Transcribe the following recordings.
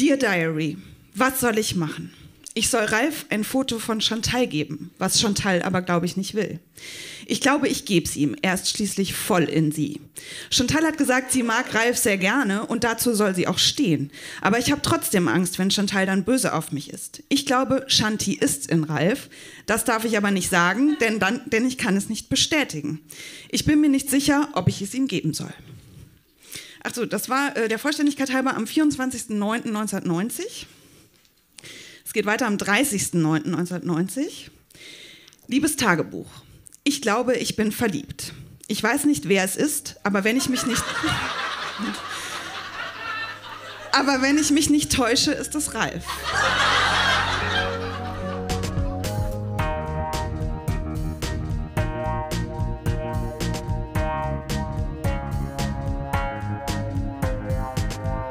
Dear Diary, was soll ich machen? Ich soll Ralf ein Foto von Chantal geben, was Chantal aber, glaube ich, nicht will. Ich glaube, ich gebe es ihm. Er ist schließlich voll in sie. Chantal hat gesagt, sie mag Ralf sehr gerne und dazu soll sie auch stehen. Aber ich habe trotzdem Angst, wenn Chantal dann böse auf mich ist. Ich glaube, Shanti ist in Ralf. Das darf ich aber nicht sagen, denn, dann, denn ich kann es nicht bestätigen. Ich bin mir nicht sicher, ob ich es ihm geben soll. Achso, das war äh, der Vollständigkeit halber am 24.09.1990. Es geht weiter am 30.09.1990. Liebes Tagebuch. Ich glaube, ich bin verliebt. Ich weiß nicht, wer es ist, aber wenn ich mich nicht. aber wenn ich mich nicht täusche, ist es Ralf.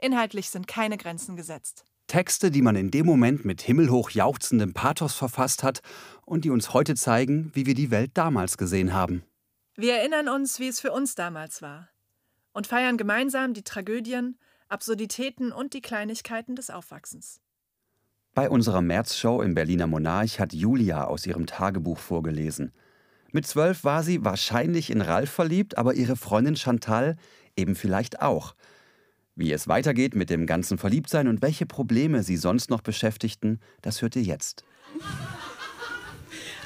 Inhaltlich sind keine Grenzen gesetzt. Texte, die man in dem Moment mit himmelhoch jauchzendem Pathos verfasst hat und die uns heute zeigen, wie wir die Welt damals gesehen haben. Wir erinnern uns, wie es für uns damals war und feiern gemeinsam die Tragödien, Absurditäten und die Kleinigkeiten des Aufwachsens. Bei unserer Märzshow im Berliner Monarch hat Julia aus ihrem Tagebuch vorgelesen. Mit zwölf war sie wahrscheinlich in Ralf verliebt, aber ihre Freundin Chantal eben vielleicht auch. Wie es weitergeht mit dem ganzen Verliebtsein und welche Probleme sie sonst noch beschäftigten, das hört ihr jetzt.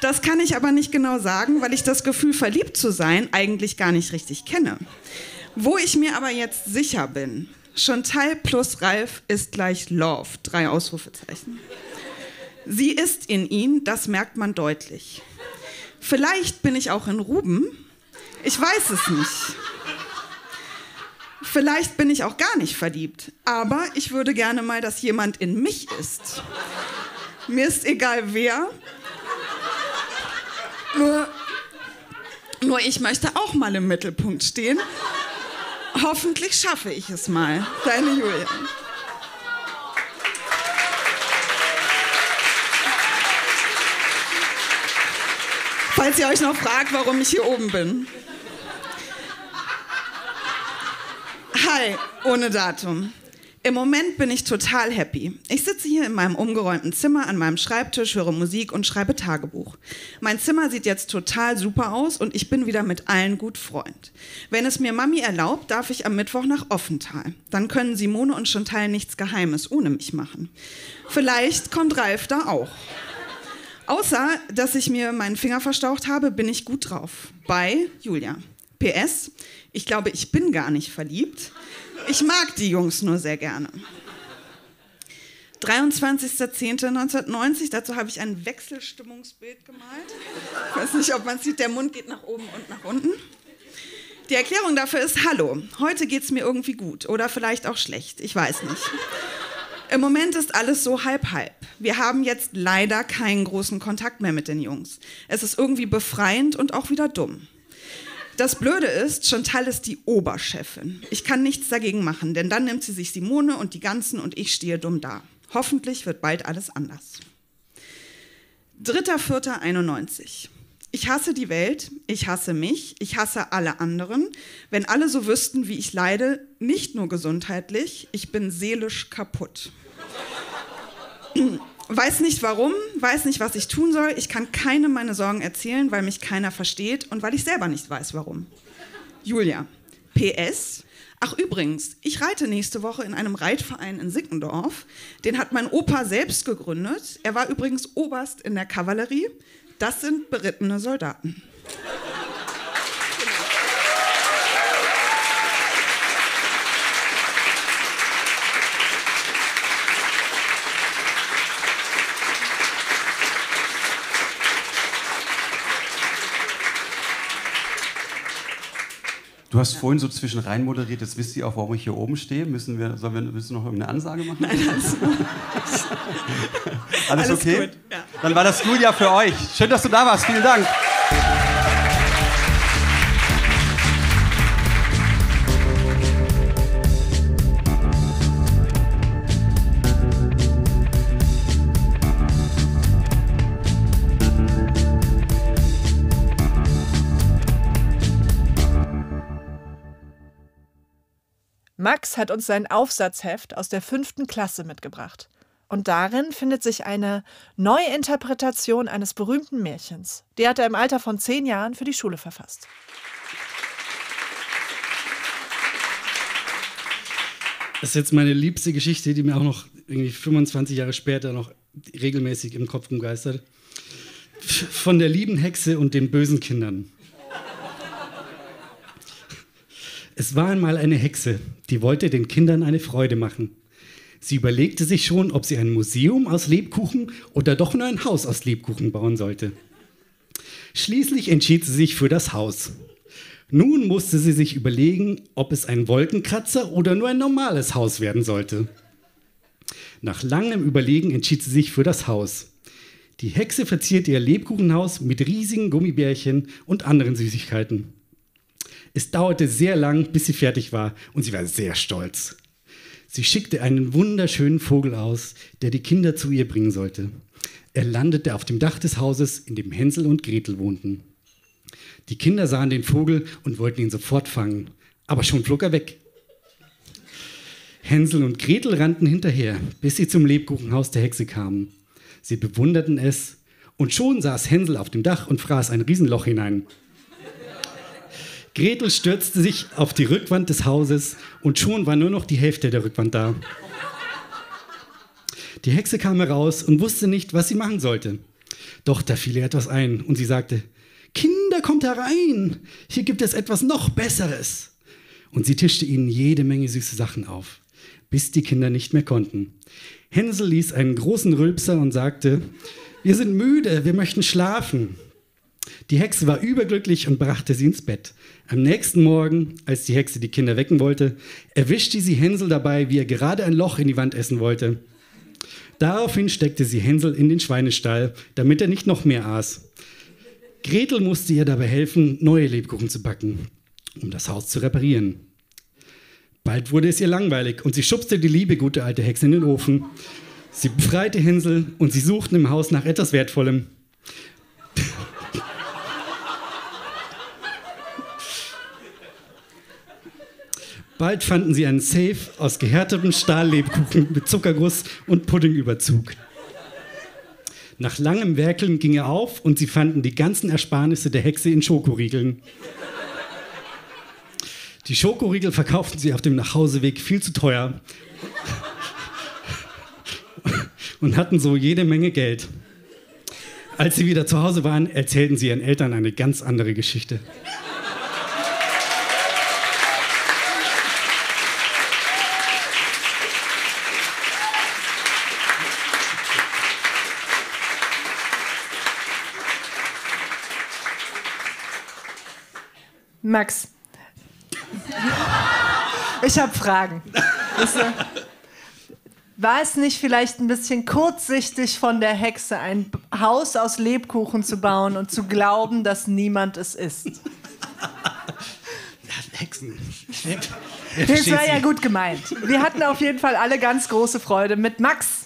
Das kann ich aber nicht genau sagen, weil ich das Gefühl, verliebt zu sein, eigentlich gar nicht richtig kenne. Wo ich mir aber jetzt sicher bin, Chantal plus Ralf ist gleich Love. Drei Ausrufezeichen. Sie ist in ihn, das merkt man deutlich. Vielleicht bin ich auch in Ruben. Ich weiß es nicht. Vielleicht bin ich auch gar nicht verliebt. Aber ich würde gerne mal, dass jemand in mich ist. Mir ist egal wer. Nur, nur ich möchte auch mal im Mittelpunkt stehen. Hoffentlich schaffe ich es mal. Deine Julia. Falls ihr euch noch fragt, warum ich hier oben bin. Hi, ohne Datum. Im Moment bin ich total happy. Ich sitze hier in meinem umgeräumten Zimmer an meinem Schreibtisch, höre Musik und schreibe Tagebuch. Mein Zimmer sieht jetzt total super aus und ich bin wieder mit allen gut Freund. Wenn es mir Mami erlaubt, darf ich am Mittwoch nach Offental. Dann können Simone und Chantal nichts Geheimes ohne mich machen. Vielleicht kommt Ralf da auch. Außer, dass ich mir meinen Finger verstaucht habe, bin ich gut drauf. Bei Julia. PS, ich glaube, ich bin gar nicht verliebt. Ich mag die Jungs nur sehr gerne. 23.10.1990, dazu habe ich ein Wechselstimmungsbild gemalt. Ich weiß nicht, ob man sieht, der Mund geht nach oben und nach unten. Die Erklärung dafür ist, hallo, heute geht es mir irgendwie gut oder vielleicht auch schlecht, ich weiß nicht. Im Moment ist alles so halb-halb. Wir haben jetzt leider keinen großen Kontakt mehr mit den Jungs. Es ist irgendwie befreiend und auch wieder dumm. Das Blöde ist, Chantal ist die Oberchefin. Ich kann nichts dagegen machen, denn dann nimmt sie sich Simone und die ganzen und ich stehe dumm da. Hoffentlich wird bald alles anders. 3.4.91. Ich hasse die Welt, ich hasse mich, ich hasse alle anderen. Wenn alle so wüssten, wie ich leide, nicht nur gesundheitlich, ich bin seelisch kaputt. Weiß nicht warum, weiß nicht, was ich tun soll. Ich kann keinem meine Sorgen erzählen, weil mich keiner versteht und weil ich selber nicht weiß, warum. Julia. PS. Ach übrigens, ich reite nächste Woche in einem Reitverein in Sickendorf. Den hat mein Opa selbst gegründet. Er war übrigens Oberst in der Kavallerie. Das sind berittene Soldaten. Du hast ja. vorhin so zwischen rein moderiert, jetzt wisst ihr auch, warum ich hier oben stehe. Müssen wir, sollen wir müssen noch irgendeine Ansage machen? Nein, alles, alles, alles okay? Gut, ja. Dann war das Julia für euch. Schön, dass du da warst. Vielen Dank. Max hat uns sein Aufsatzheft aus der fünften Klasse mitgebracht. Und darin findet sich eine Neuinterpretation eines berühmten Märchens. Die hat er im Alter von zehn Jahren für die Schule verfasst. Das ist jetzt meine liebste Geschichte, die mir auch noch irgendwie 25 Jahre später noch regelmäßig im Kopf umgeistert. Von der lieben Hexe und den bösen Kindern. Es war einmal eine Hexe, die wollte den Kindern eine Freude machen. Sie überlegte sich schon, ob sie ein Museum aus Lebkuchen oder doch nur ein Haus aus Lebkuchen bauen sollte. Schließlich entschied sie sich für das Haus. Nun musste sie sich überlegen, ob es ein Wolkenkratzer oder nur ein normales Haus werden sollte. Nach langem Überlegen entschied sie sich für das Haus. Die Hexe verzierte ihr Lebkuchenhaus mit riesigen Gummibärchen und anderen Süßigkeiten. Es dauerte sehr lang, bis sie fertig war und sie war sehr stolz. Sie schickte einen wunderschönen Vogel aus, der die Kinder zu ihr bringen sollte. Er landete auf dem Dach des Hauses, in dem Hänsel und Gretel wohnten. Die Kinder sahen den Vogel und wollten ihn sofort fangen, aber schon flog er weg. Hänsel und Gretel rannten hinterher, bis sie zum Lebkuchenhaus der Hexe kamen. Sie bewunderten es, und schon saß Hänsel auf dem Dach und fraß ein Riesenloch hinein. Gretel stürzte sich auf die Rückwand des Hauses und schon war nur noch die Hälfte der Rückwand da. Die Hexe kam heraus und wusste nicht, was sie machen sollte. Doch da fiel ihr etwas ein und sie sagte, Kinder, kommt herein, hier gibt es etwas noch Besseres. Und sie tischte ihnen jede Menge süße Sachen auf, bis die Kinder nicht mehr konnten. Hänsel ließ einen großen Rülpser und sagte, wir sind müde, wir möchten schlafen. Die Hexe war überglücklich und brachte sie ins Bett. Am nächsten Morgen, als die Hexe die Kinder wecken wollte, erwischte sie Hänsel dabei, wie er gerade ein Loch in die Wand essen wollte. Daraufhin steckte sie Hänsel in den Schweinestall, damit er nicht noch mehr aß. Gretel musste ihr dabei helfen, neue Lebkuchen zu backen, um das Haus zu reparieren. Bald wurde es ihr langweilig und sie schubste die liebe gute alte Hexe in den Ofen. Sie befreite Hänsel und sie suchten im Haus nach etwas Wertvollem. Bald fanden sie einen Safe aus gehärtetem Stahllebkuchen mit Zuckerguss und Puddingüberzug. Nach langem Werkeln ging er auf und sie fanden die ganzen Ersparnisse der Hexe in Schokoriegeln. Die Schokoriegel verkauften sie auf dem Nachhauseweg viel zu teuer und hatten so jede Menge Geld. Als sie wieder zu Hause waren, erzählten sie ihren Eltern eine ganz andere Geschichte. Max, ich habe Fragen. War es nicht vielleicht ein bisschen kurzsichtig von der Hexe, ein Haus aus Lebkuchen zu bauen und zu glauben, dass niemand es ist? Ja, Hexen. Das war ja gut gemeint. Wir hatten auf jeden Fall alle ganz große Freude mit Max.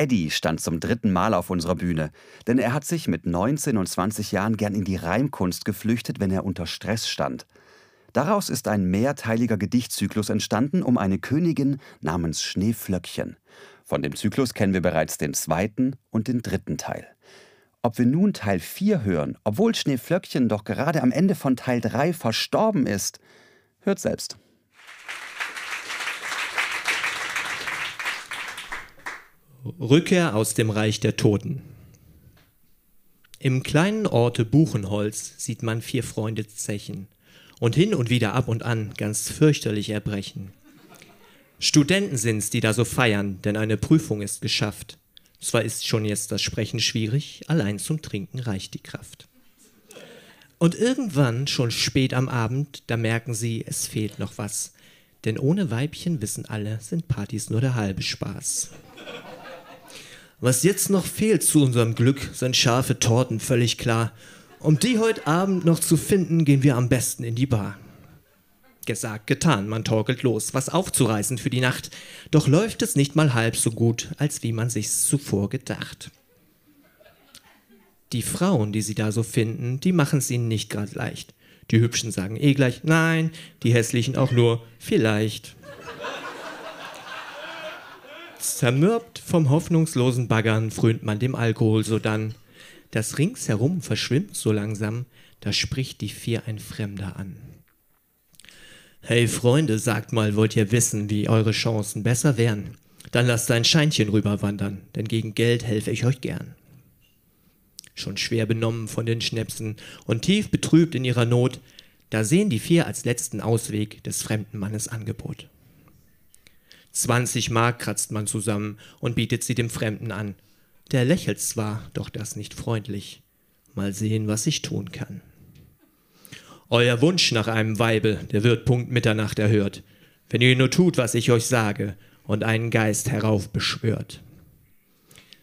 Eddie stand zum dritten Mal auf unserer Bühne, denn er hat sich mit 19 und 20 Jahren gern in die Reimkunst geflüchtet, wenn er unter Stress stand. Daraus ist ein mehrteiliger Gedichtzyklus entstanden um eine Königin namens Schneeflöckchen. Von dem Zyklus kennen wir bereits den zweiten und den dritten Teil. Ob wir nun Teil 4 hören, obwohl Schneeflöckchen doch gerade am Ende von Teil 3 verstorben ist, hört selbst. Rückkehr aus dem Reich der Toten. Im kleinen Orte Buchenholz sieht man vier Freunde zechen und hin und wieder ab und an ganz fürchterlich erbrechen. Studenten sind's, die da so feiern, denn eine Prüfung ist geschafft. Zwar ist schon jetzt das Sprechen schwierig, allein zum Trinken reicht die Kraft. Und irgendwann, schon spät am Abend, da merken sie, es fehlt noch was. Denn ohne Weibchen, wissen alle, sind Partys nur der halbe Spaß. Was jetzt noch fehlt zu unserem Glück, sind scharfe Torten, völlig klar. Um die heute Abend noch zu finden, gehen wir am besten in die Bar. Gesagt, getan, man torkelt los, was aufzureißen für die Nacht. Doch läuft es nicht mal halb so gut, als wie man sich's zuvor gedacht. Die Frauen, die sie da so finden, die machen's ihnen nicht grad leicht. Die Hübschen sagen eh gleich nein, die Hässlichen auch nur vielleicht. Zermürbt vom hoffnungslosen Baggern frönt man dem Alkohol sodann. Das ringsherum verschwimmt so langsam, da spricht die Vier ein Fremder an. Hey Freunde, sagt mal, wollt ihr wissen, wie eure Chancen besser wären? Dann lasst ein Scheinchen rüberwandern, denn gegen Geld helfe ich euch gern. Schon schwer benommen von den Schnäpsen und tief betrübt in ihrer Not, da sehen die vier als letzten Ausweg des fremden Mannes Angebot. 20 Mark kratzt man zusammen und bietet sie dem Fremden an. Der lächelt zwar, doch das nicht freundlich. Mal sehen, was ich tun kann. Euer Wunsch nach einem Weibe, der wird Punkt Mitternacht erhört, wenn ihr nur tut, was ich euch sage und einen Geist heraufbeschwört.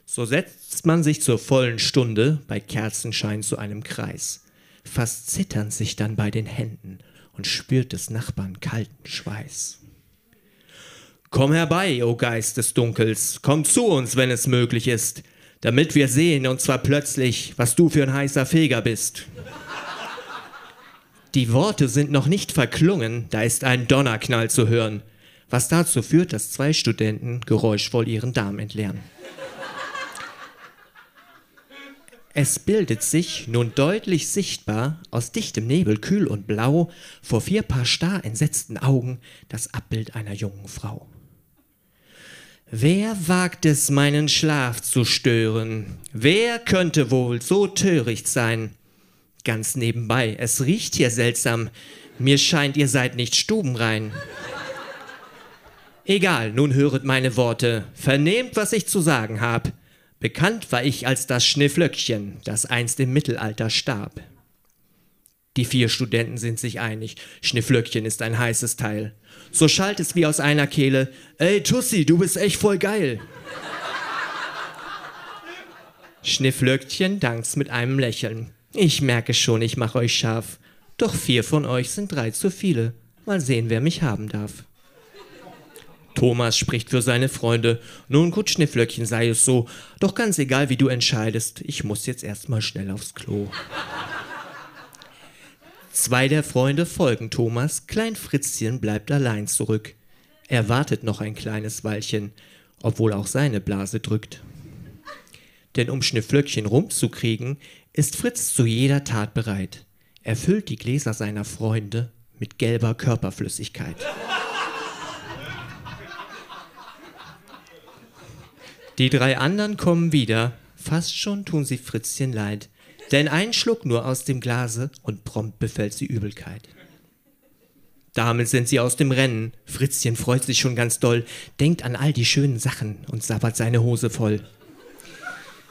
So setzt man sich zur vollen Stunde bei Kerzenschein zu einem Kreis, fast zitternd sich dann bei den Händen und spürt des Nachbarn kalten Schweiß. Komm herbei, o Geist des Dunkels, komm zu uns, wenn es möglich ist, damit wir sehen, und zwar plötzlich, was du für ein heißer Feger bist. Die Worte sind noch nicht verklungen, da ist ein Donnerknall zu hören, was dazu führt, dass zwei Studenten geräuschvoll ihren Darm entleeren. Es bildet sich, nun deutlich sichtbar, aus dichtem Nebel kühl und blau, vor vier Paar starr entsetzten Augen, das Abbild einer jungen Frau. Wer wagt es, meinen Schlaf zu stören? Wer könnte wohl so töricht sein? Ganz nebenbei, es riecht hier seltsam. Mir scheint, ihr seid nicht stubenrein. Egal, nun höret meine Worte, vernehmt, was ich zu sagen hab. Bekannt war ich als das Schnifflöckchen, das einst im Mittelalter starb. Die vier Studenten sind sich einig, Schnifflöckchen ist ein heißes Teil. So schallt es wie aus einer Kehle. Ey, Tussi, du bist echt voll geil. Schnifflöckchen dankt's mit einem Lächeln. Ich merke schon, ich mache euch scharf. Doch vier von euch sind drei zu viele. Mal sehen, wer mich haben darf. Thomas spricht für seine Freunde. Nun gut, Schnifflöckchen, sei es so. Doch ganz egal, wie du entscheidest, ich muss jetzt erstmal schnell aufs Klo. Zwei der Freunde folgen Thomas, Klein Fritzchen bleibt allein zurück. Er wartet noch ein kleines Weilchen, obwohl auch seine Blase drückt. Denn um Schnifflöckchen rumzukriegen, ist Fritz zu jeder Tat bereit. Er füllt die Gläser seiner Freunde mit gelber Körperflüssigkeit. Die drei anderen kommen wieder, fast schon tun sie Fritzchen leid. Denn ein Schluck nur aus dem Glase und prompt befällt sie Übelkeit. Damit sind sie aus dem Rennen. Fritzchen freut sich schon ganz doll, denkt an all die schönen Sachen und sabbert seine Hose voll.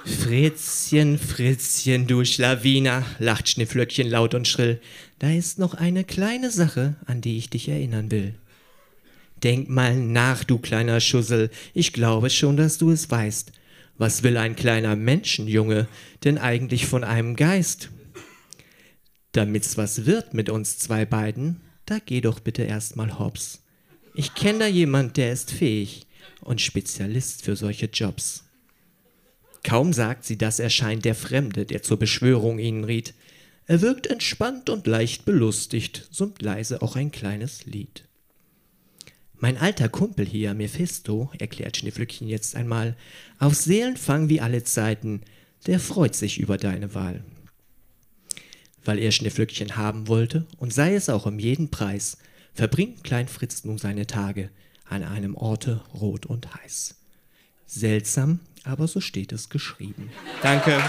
Fritzchen, Fritzchen, du Schlawiner, lacht Schnifflöckchen laut und schrill. Da ist noch eine kleine Sache, an die ich dich erinnern will. Denk mal nach, du kleiner Schussel, ich glaube schon, dass du es weißt. Was will ein kleiner Menschenjunge denn eigentlich von einem Geist? Damit's was wird mit uns zwei beiden, da geh doch bitte erstmal hops. Ich kenne da jemand, der ist fähig und Spezialist für solche Jobs. Kaum sagt sie das, erscheint der Fremde, der zur Beschwörung ihnen riet. Er wirkt entspannt und leicht belustigt, summt leise auch ein kleines Lied. Mein alter Kumpel hier, Mephisto, erklärt Schneeflöckchen jetzt einmal, auf Seelenfang wie alle Zeiten, der freut sich über deine Wahl. Weil er Schneeflöckchen haben wollte, und sei es auch um jeden Preis, verbringt Klein Fritz nun seine Tage an einem Orte rot und heiß. Seltsam, aber so steht es geschrieben. Danke.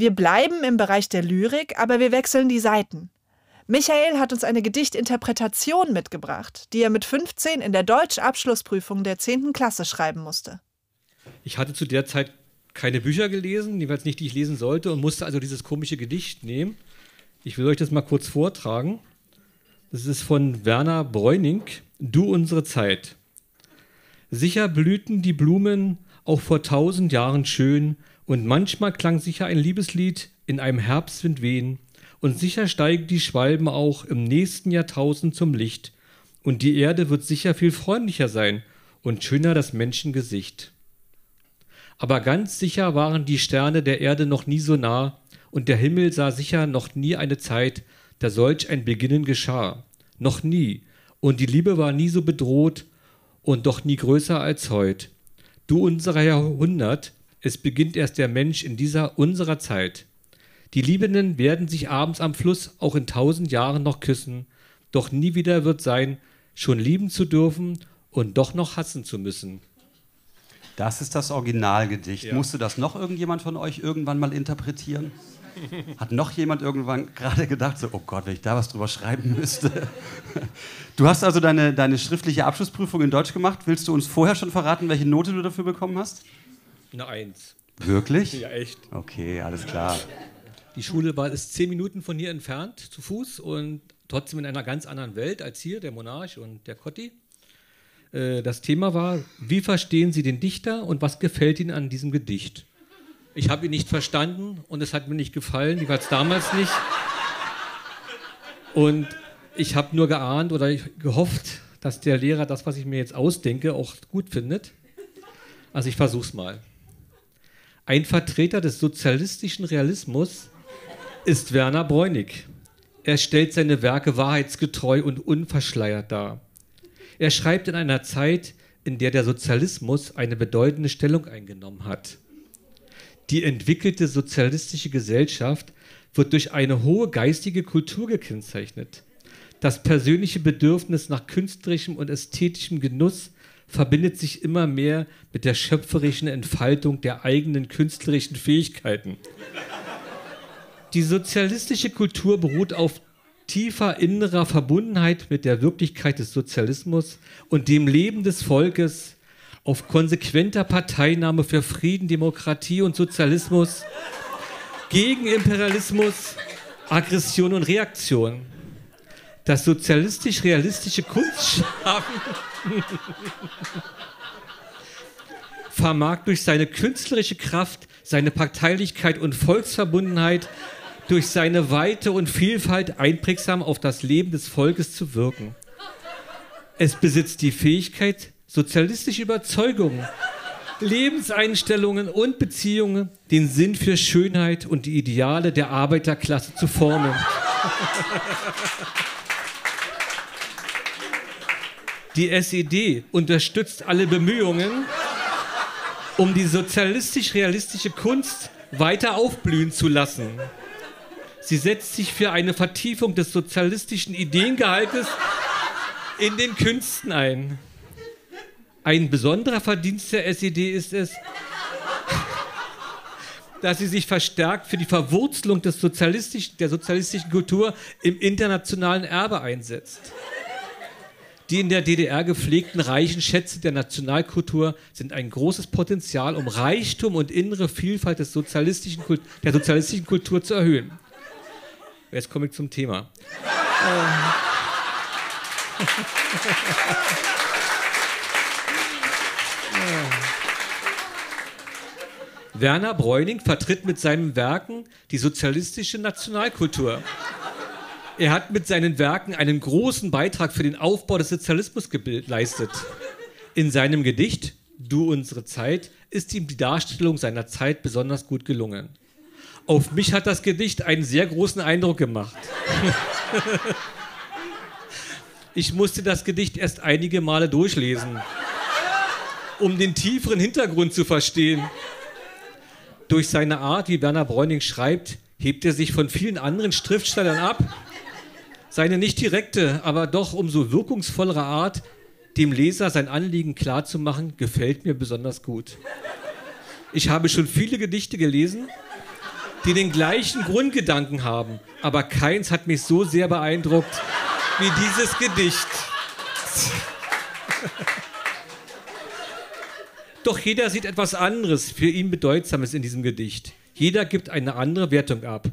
Wir bleiben im Bereich der Lyrik, aber wir wechseln die Seiten. Michael hat uns eine Gedichtinterpretation mitgebracht, die er mit 15 in der Deutsch-Abschlussprüfung der 10. Klasse schreiben musste. Ich hatte zu der Zeit keine Bücher gelesen, jeweils nicht, die ich lesen sollte, und musste also dieses komische Gedicht nehmen. Ich will euch das mal kurz vortragen. Das ist von Werner Bräuning, Du unsere Zeit. Sicher blühten die Blumen auch vor tausend Jahren schön, und manchmal klang sicher ein Liebeslied in einem Herbstwind wehen, und sicher steigen die Schwalben auch im nächsten Jahrtausend zum Licht, und die Erde wird sicher viel freundlicher sein und schöner das Menschengesicht. Aber ganz sicher waren die Sterne der Erde noch nie so nah, und der Himmel sah sicher noch nie eine Zeit, da solch ein Beginnen geschah. Noch nie. Und die Liebe war nie so bedroht und doch nie größer als heut. Du unserer Jahrhundert, es beginnt erst der Mensch in dieser unserer Zeit. Die Liebenden werden sich abends am Fluss auch in tausend Jahren noch küssen, doch nie wieder wird sein, schon lieben zu dürfen und doch noch hassen zu müssen. Das ist das Originalgedicht. Ja. Musste das noch irgendjemand von euch irgendwann mal interpretieren? Hat noch jemand irgendwann gerade gedacht, so, oh Gott, wenn ich da was drüber schreiben müsste? Du hast also deine, deine schriftliche Abschlussprüfung in Deutsch gemacht. Willst du uns vorher schon verraten, welche Note du dafür bekommen hast? Eine Eins. Wirklich? Ja, echt. Okay, alles klar. Die Schule war ist zehn Minuten von hier entfernt zu Fuß und trotzdem in einer ganz anderen Welt als hier, der Monarch und der Cotti. Äh, Das Thema war, wie verstehen Sie den Dichter und was gefällt Ihnen an diesem Gedicht? Ich habe ihn nicht verstanden und es hat mir nicht gefallen, jeweils damals nicht. Und ich habe nur geahnt oder gehofft, dass der Lehrer das, was ich mir jetzt ausdenke, auch gut findet. Also ich versuch's mal. Ein Vertreter des sozialistischen Realismus ist Werner Bräunig. Er stellt seine Werke wahrheitsgetreu und unverschleiert dar. Er schreibt in einer Zeit, in der der Sozialismus eine bedeutende Stellung eingenommen hat. Die entwickelte sozialistische Gesellschaft wird durch eine hohe geistige Kultur gekennzeichnet. Das persönliche Bedürfnis nach künstlerischem und ästhetischem Genuss verbindet sich immer mehr mit der schöpferischen Entfaltung der eigenen künstlerischen Fähigkeiten. Die sozialistische Kultur beruht auf tiefer innerer Verbundenheit mit der Wirklichkeit des Sozialismus und dem Leben des Volkes, auf konsequenter Parteinahme für Frieden, Demokratie und Sozialismus, gegen Imperialismus, Aggression und Reaktion. Das sozialistisch-realistische Kunstschaffen vermag durch seine künstlerische Kraft, seine Parteilichkeit und Volksverbundenheit, durch seine Weite und Vielfalt einprägsam auf das Leben des Volkes zu wirken. Es besitzt die Fähigkeit, sozialistische Überzeugungen, Lebenseinstellungen und Beziehungen, den Sinn für Schönheit und die Ideale der Arbeiterklasse zu formen. Die SED unterstützt alle Bemühungen, um die sozialistisch-realistische Kunst weiter aufblühen zu lassen. Sie setzt sich für eine Vertiefung des sozialistischen Ideengehaltes in den Künsten ein. Ein besonderer Verdienst der SED ist es, dass sie sich verstärkt für die Verwurzelung des sozialistischen, der sozialistischen Kultur im internationalen Erbe einsetzt. Die in der DDR gepflegten reichen Schätze der Nationalkultur sind ein großes Potenzial, um Reichtum und innere Vielfalt des sozialistischen Kult der sozialistischen Kultur zu erhöhen. Jetzt komme ich zum Thema. Werner Bräuning vertritt mit seinen Werken die sozialistische Nationalkultur. Er hat mit seinen Werken einen großen Beitrag für den Aufbau des Sozialismus geleistet. In seinem Gedicht Du unsere Zeit ist ihm die Darstellung seiner Zeit besonders gut gelungen. Auf mich hat das Gedicht einen sehr großen Eindruck gemacht. ich musste das Gedicht erst einige Male durchlesen, um den tieferen Hintergrund zu verstehen. Durch seine Art, wie Werner Bräuning schreibt, hebt er sich von vielen anderen Schriftstellern ab. Seine nicht direkte, aber doch umso wirkungsvollere Art, dem Leser sein Anliegen klarzumachen, gefällt mir besonders gut. Ich habe schon viele Gedichte gelesen, die den gleichen Grundgedanken haben, aber keins hat mich so sehr beeindruckt wie dieses Gedicht. Doch jeder sieht etwas anderes, für ihn Bedeutsames in diesem Gedicht. Jeder gibt eine andere Wertung ab.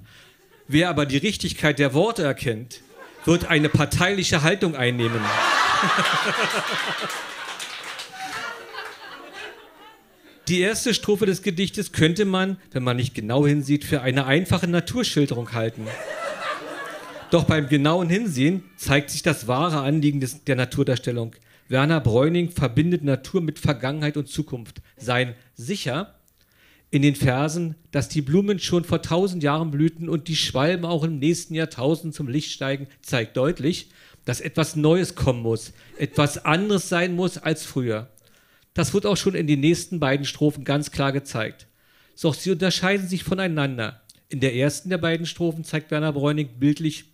Wer aber die Richtigkeit der Worte erkennt, wird eine parteiliche Haltung einnehmen. Die erste Strophe des Gedichtes könnte man, wenn man nicht genau hinsieht, für eine einfache Naturschilderung halten. Doch beim genauen Hinsehen zeigt sich das wahre Anliegen des, der Naturdarstellung. Werner Bräuning verbindet Natur mit Vergangenheit und Zukunft. Sein sicher in den Versen, dass die Blumen schon vor tausend Jahren blühten und die Schwalben auch im nächsten Jahrtausend zum Licht steigen, zeigt deutlich, dass etwas Neues kommen muss, etwas anderes sein muss als früher. Das wird auch schon in den nächsten beiden Strophen ganz klar gezeigt. Doch sie unterscheiden sich voneinander. In der ersten der beiden Strophen zeigt Werner Bräuning bildlich,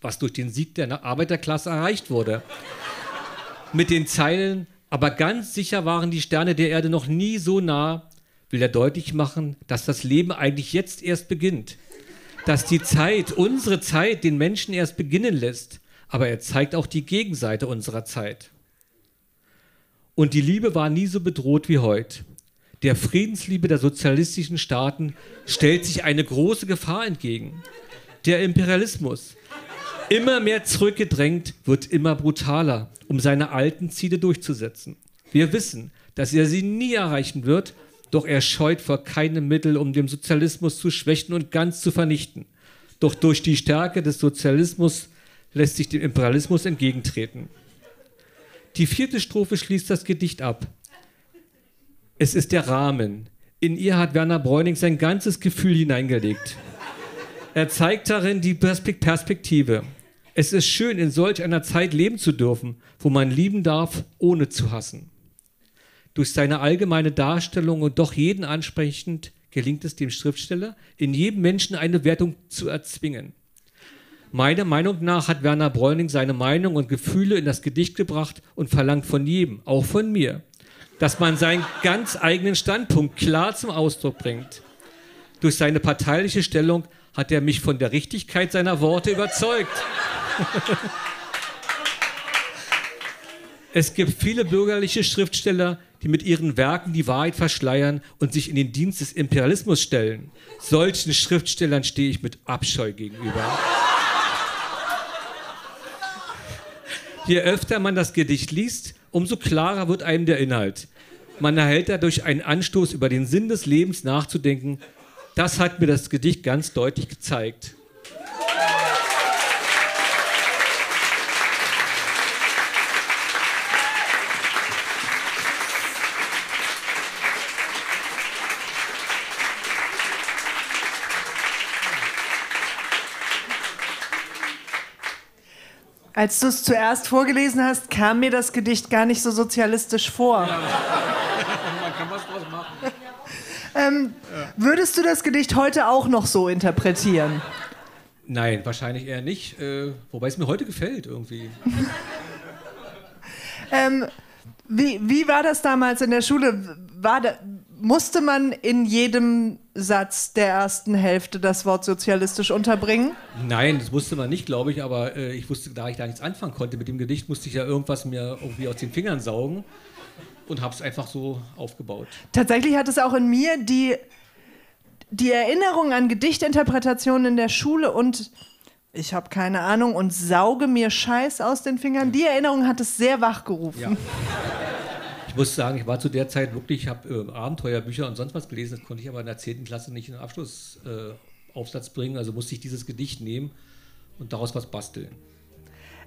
was durch den Sieg der Arbeiterklasse erreicht wurde. Mit den Zeilen, aber ganz sicher waren die Sterne der Erde noch nie so nah, will er deutlich machen, dass das Leben eigentlich jetzt erst beginnt. Dass die Zeit, unsere Zeit, den Menschen erst beginnen lässt. Aber er zeigt auch die Gegenseite unserer Zeit. Und die Liebe war nie so bedroht wie heute. Der Friedensliebe der sozialistischen Staaten stellt sich eine große Gefahr entgegen. Der Imperialismus, immer mehr zurückgedrängt, wird immer brutaler, um seine alten Ziele durchzusetzen. Wir wissen, dass er sie nie erreichen wird, doch er scheut vor keinem Mittel, um den Sozialismus zu schwächen und ganz zu vernichten. Doch durch die Stärke des Sozialismus lässt sich dem Imperialismus entgegentreten. Die vierte Strophe schließt das Gedicht ab. Es ist der Rahmen. In ihr hat Werner Bräuning sein ganzes Gefühl hineingelegt. Er zeigt darin die Perspektive. Es ist schön, in solch einer Zeit leben zu dürfen, wo man lieben darf, ohne zu hassen. Durch seine allgemeine Darstellung und doch jeden ansprechend gelingt es dem Schriftsteller, in jedem Menschen eine Wertung zu erzwingen. Meiner Meinung nach hat Werner Bräuning seine Meinung und Gefühle in das Gedicht gebracht und verlangt von jedem, auch von mir, dass man seinen ganz eigenen Standpunkt klar zum Ausdruck bringt. Durch seine parteiliche Stellung hat er mich von der Richtigkeit seiner Worte überzeugt. es gibt viele bürgerliche Schriftsteller, die mit ihren Werken die Wahrheit verschleiern und sich in den Dienst des Imperialismus stellen. Solchen Schriftstellern stehe ich mit Abscheu gegenüber. Je öfter man das Gedicht liest, umso klarer wird einem der Inhalt. Man erhält dadurch einen Anstoß, über den Sinn des Lebens nachzudenken. Das hat mir das Gedicht ganz deutlich gezeigt. Als du es zuerst vorgelesen hast, kam mir das Gedicht gar nicht so sozialistisch vor. Ja. Man kann was draus machen. Ähm, ja. Würdest du das Gedicht heute auch noch so interpretieren? Nein, wahrscheinlich eher nicht. Äh, wobei es mir heute gefällt irgendwie. ähm, wie, wie war das damals in der Schule? War da, musste man in jedem Satz der ersten Hälfte das Wort sozialistisch unterbringen? Nein, das musste man nicht, glaube ich, aber äh, ich wusste, da ich da nichts anfangen konnte mit dem Gedicht, musste ich ja irgendwas mir irgendwie aus den Fingern saugen und habe es einfach so aufgebaut. Tatsächlich hat es auch in mir die, die Erinnerung an Gedichtinterpretationen in der Schule und ich habe keine Ahnung und sauge mir Scheiß aus den Fingern. Die Erinnerung hat es sehr wachgerufen. Ja. Ich muss sagen, ich war zu der Zeit wirklich, ich habe äh, Abenteuerbücher und sonst was gelesen, das konnte ich aber in der 10. Klasse nicht in den Abschlussaufsatz äh, bringen, also musste ich dieses Gedicht nehmen und daraus was basteln.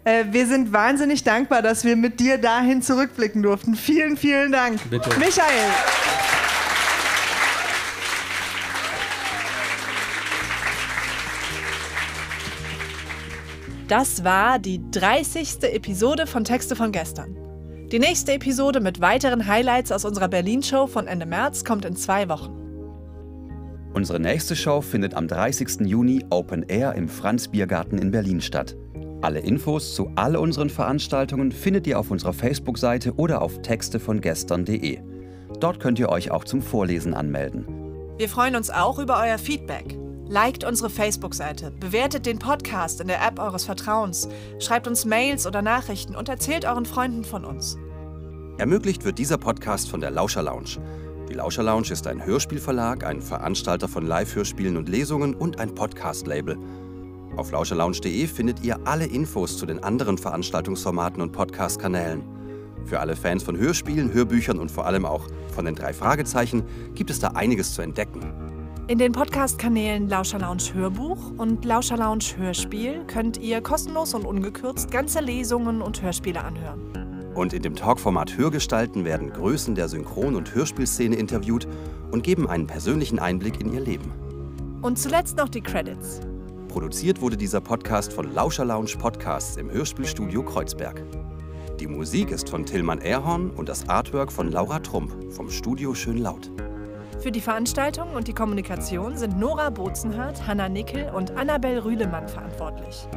Äh, wir sind wahnsinnig dankbar, dass wir mit dir dahin zurückblicken durften. Vielen, vielen Dank. Bitte. Michael. Das war die 30. Episode von Texte von gestern. Die nächste Episode mit weiteren Highlights aus unserer Berlin-Show von Ende März kommt in zwei Wochen. Unsere nächste Show findet am 30. Juni Open Air im Franz Biergarten in Berlin statt. Alle Infos zu all unseren Veranstaltungen findet ihr auf unserer Facebook-Seite oder auf textevongestern.de. Dort könnt ihr euch auch zum Vorlesen anmelden. Wir freuen uns auch über euer Feedback. Liked unsere Facebook-Seite, bewertet den Podcast in der App eures Vertrauens, schreibt uns Mails oder Nachrichten und erzählt euren Freunden von uns. Ermöglicht wird dieser Podcast von der Lauscher Lounge. Die Lauscher Lounge ist ein Hörspielverlag, ein Veranstalter von Live-Hörspielen und Lesungen und ein Podcast-Label. Auf lauscherlounge.de findet ihr alle Infos zu den anderen Veranstaltungsformaten und Podcast-Kanälen. Für alle Fans von Hörspielen, Hörbüchern und vor allem auch von den drei Fragezeichen gibt es da einiges zu entdecken. In den Podcast-Kanälen Lauscher Lounge Hörbuch und Lauscher Lounge Hörspiel könnt ihr kostenlos und ungekürzt ganze Lesungen und Hörspiele anhören. Und in dem Talkformat Hörgestalten werden Größen der Synchron- und Hörspielszene interviewt und geben einen persönlichen Einblick in ihr Leben. Und zuletzt noch die Credits. Produziert wurde dieser Podcast von Lauscher Lounge Podcasts im Hörspielstudio Kreuzberg. Die Musik ist von Tillmann Erhorn und das Artwork von Laura Trump vom Studio Schön Laut. Für die Veranstaltung und die Kommunikation sind Nora Bozenhardt, Hanna Nickel und Annabel Rühlemann verantwortlich.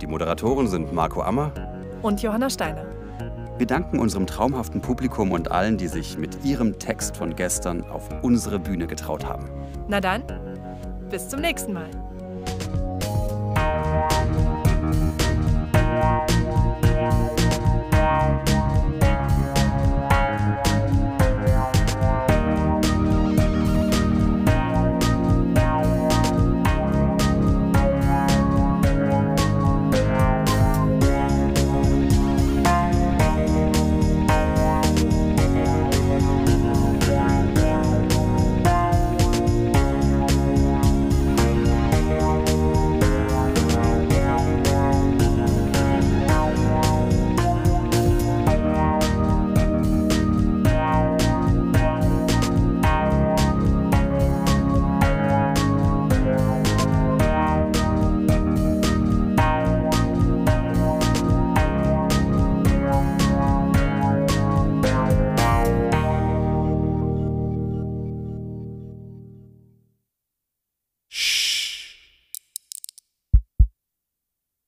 Die Moderatoren sind Marco Ammer und Johanna Steiner. Wir danken unserem traumhaften Publikum und allen, die sich mit ihrem Text von gestern auf unsere Bühne getraut haben. Na dann, bis zum nächsten Mal.